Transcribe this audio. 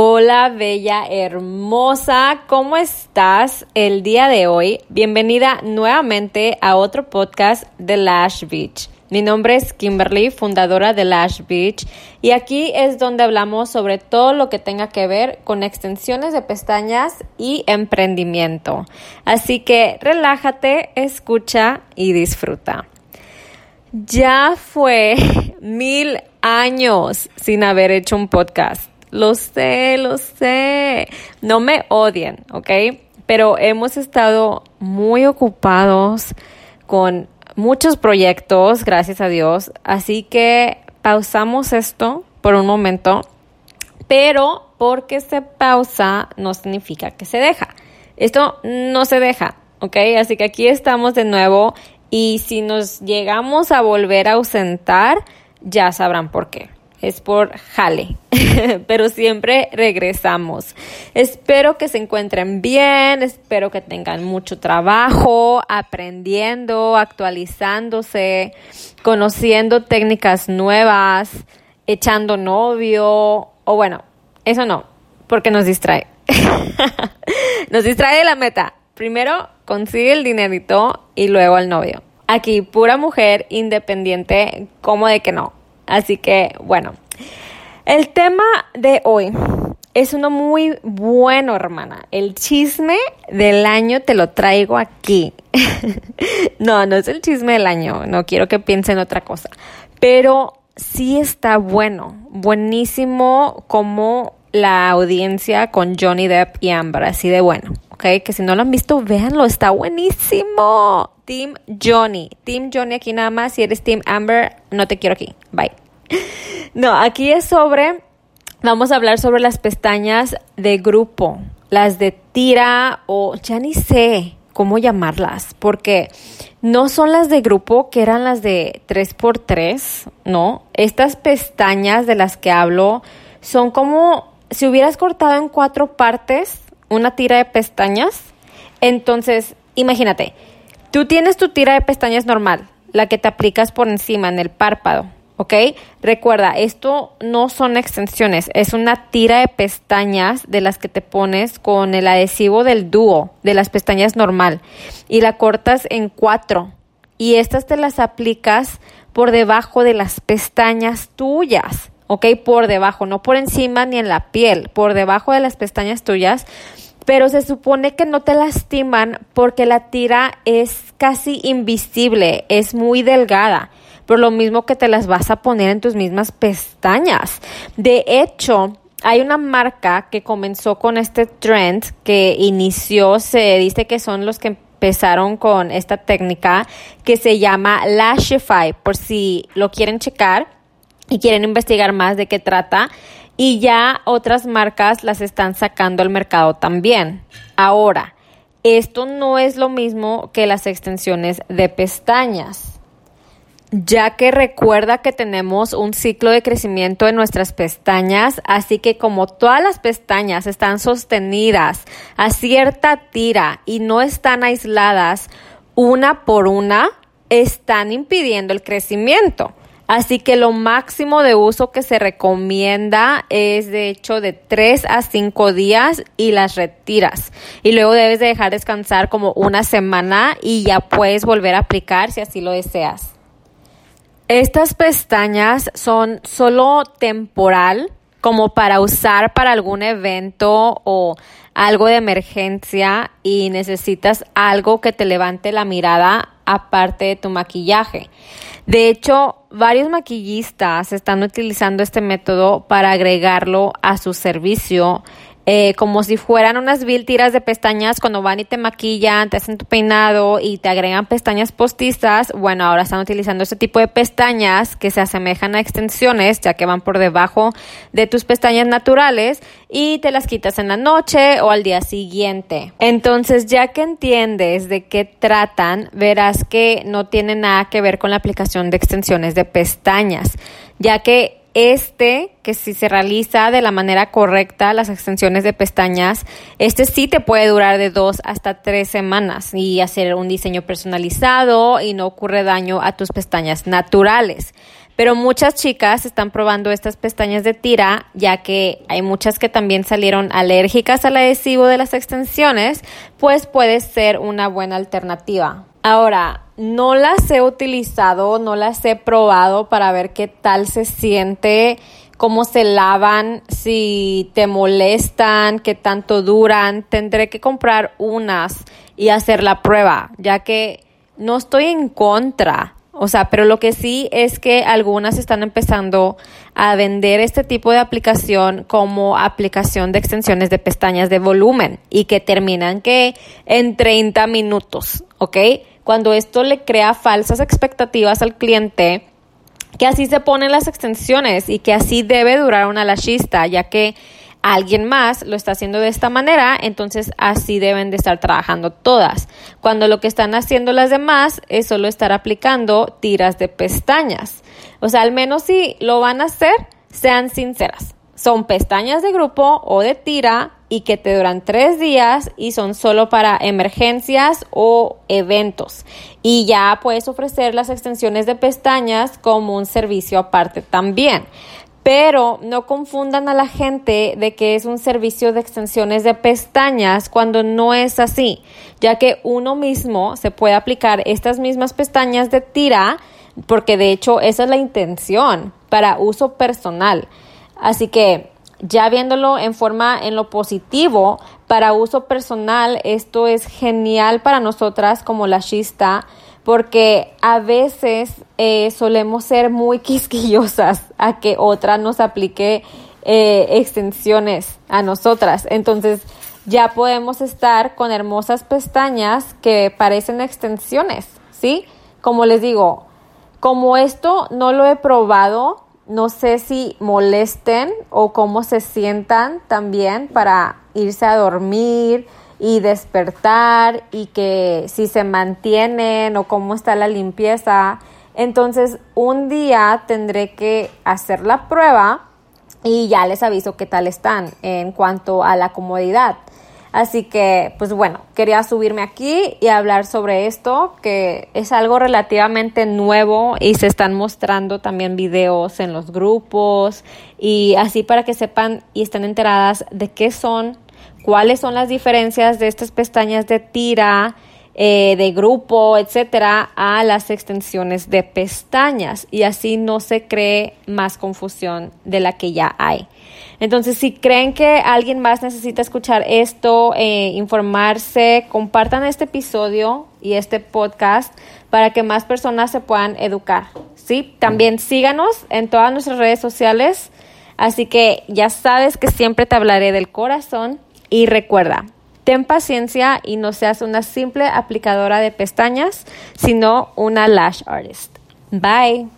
Hola, bella, hermosa, ¿cómo estás el día de hoy? Bienvenida nuevamente a otro podcast de Lash Beach. Mi nombre es Kimberly, fundadora de Lash Beach, y aquí es donde hablamos sobre todo lo que tenga que ver con extensiones de pestañas y emprendimiento. Así que relájate, escucha y disfruta. Ya fue mil años sin haber hecho un podcast. Lo sé, lo sé. No me odien, ¿ok? Pero hemos estado muy ocupados con muchos proyectos, gracias a Dios. Así que pausamos esto por un momento. Pero porque se pausa no significa que se deja. Esto no se deja, ¿ok? Así que aquí estamos de nuevo y si nos llegamos a volver a ausentar, ya sabrán por qué es por jale, pero siempre regresamos. Espero que se encuentren bien, espero que tengan mucho trabajo, aprendiendo, actualizándose, conociendo técnicas nuevas, echando novio, o bueno, eso no, porque nos distrae. nos distrae de la meta. Primero consigue el dinerito y luego el novio. Aquí, pura mujer independiente, como de que no. Así que, bueno, el tema de hoy es uno muy bueno, hermana. El chisme del año te lo traigo aquí. no, no es el chisme del año, no quiero que piensen otra cosa. Pero sí está bueno, buenísimo como la audiencia con Johnny Depp y Amber, así de bueno, ¿ok? Que si no lo han visto, véanlo, está buenísimo. Team Johnny, Team Johnny aquí nada más, si eres Team Amber, no te quiero aquí, bye. No, aquí es sobre, vamos a hablar sobre las pestañas de grupo, las de tira o ya ni sé cómo llamarlas, porque no son las de grupo que eran las de 3x3, no. Estas pestañas de las que hablo son como si hubieras cortado en cuatro partes una tira de pestañas. Entonces, imagínate, tú tienes tu tira de pestañas normal, la que te aplicas por encima en el párpado ¿ok? Recuerda, esto no son extensiones, es una tira de pestañas de las que te pones con el adhesivo del dúo, de las pestañas normal, y la cortas en cuatro. Y estas te las aplicas por debajo de las pestañas tuyas, ¿ok? Por debajo, no por encima ni en la piel, por debajo de las pestañas tuyas. Pero se supone que no te lastiman porque la tira es casi invisible, es muy delgada por lo mismo que te las vas a poner en tus mismas pestañas. De hecho, hay una marca que comenzó con este trend que inició, se dice que son los que empezaron con esta técnica que se llama Lashify, por si lo quieren checar y quieren investigar más de qué trata. Y ya otras marcas las están sacando al mercado también. Ahora, esto no es lo mismo que las extensiones de pestañas ya que recuerda que tenemos un ciclo de crecimiento en nuestras pestañas, así que como todas las pestañas están sostenidas a cierta tira y no están aisladas una por una, están impidiendo el crecimiento. Así que lo máximo de uso que se recomienda es de hecho de 3 a 5 días y las retiras. Y luego debes de dejar descansar como una semana y ya puedes volver a aplicar si así lo deseas. Estas pestañas son solo temporal, como para usar para algún evento o algo de emergencia y necesitas algo que te levante la mirada aparte de tu maquillaje. De hecho, varios maquillistas están utilizando este método para agregarlo a su servicio eh, como si fueran unas vil tiras de pestañas cuando van y te maquillan, te hacen tu peinado y te agregan pestañas postizas. Bueno, ahora están utilizando este tipo de pestañas que se asemejan a extensiones, ya que van por debajo de tus pestañas naturales y te las quitas en la noche o al día siguiente. Entonces, ya que entiendes de qué tratan, verás que no tiene nada que ver con la aplicación de extensiones de pestañas, ya que este, que si se realiza de la manera correcta, las extensiones de pestañas, este sí te puede durar de dos hasta tres semanas y hacer un diseño personalizado y no ocurre daño a tus pestañas naturales. Pero muchas chicas están probando estas pestañas de tira, ya que hay muchas que también salieron alérgicas al adhesivo de las extensiones, pues puede ser una buena alternativa. Ahora, no las he utilizado, no las he probado para ver qué tal se siente, cómo se lavan, si te molestan, qué tanto duran. Tendré que comprar unas y hacer la prueba, ya que no estoy en contra. O sea, pero lo que sí es que algunas están empezando a vender este tipo de aplicación como aplicación de extensiones de pestañas de volumen y que terminan que en 30 minutos, ¿ok? cuando esto le crea falsas expectativas al cliente, que así se ponen las extensiones y que así debe durar una lashista, ya que alguien más lo está haciendo de esta manera, entonces así deben de estar trabajando todas. Cuando lo que están haciendo las demás es solo estar aplicando tiras de pestañas. O sea, al menos si lo van a hacer, sean sinceras. Son pestañas de grupo o de tira y que te duran tres días y son solo para emergencias o eventos. Y ya puedes ofrecer las extensiones de pestañas como un servicio aparte también. Pero no confundan a la gente de que es un servicio de extensiones de pestañas cuando no es así, ya que uno mismo se puede aplicar estas mismas pestañas de tira, porque de hecho esa es la intención para uso personal. Así que ya viéndolo en forma en lo positivo, para uso personal, esto es genial para nosotras como la shista, porque a veces eh, solemos ser muy quisquillosas a que otra nos aplique eh, extensiones a nosotras. Entonces, ya podemos estar con hermosas pestañas que parecen extensiones, ¿sí? Como les digo, como esto no lo he probado, no sé si molesten o cómo se sientan también para irse a dormir y despertar y que si se mantienen o cómo está la limpieza. Entonces un día tendré que hacer la prueba y ya les aviso qué tal están en cuanto a la comodidad. Así que, pues bueno, quería subirme aquí y hablar sobre esto, que es algo relativamente nuevo y se están mostrando también videos en los grupos y así para que sepan y estén enteradas de qué son, cuáles son las diferencias de estas pestañas de tira, eh, de grupo, etcétera, a las extensiones de pestañas y así no se cree más confusión de la que ya hay. Entonces, si creen que alguien más necesita escuchar esto, eh, informarse, compartan este episodio y este podcast para que más personas se puedan educar. ¿sí? También síganos en todas nuestras redes sociales. Así que ya sabes que siempre te hablaré del corazón y recuerda, ten paciencia y no seas una simple aplicadora de pestañas, sino una lash artist. Bye.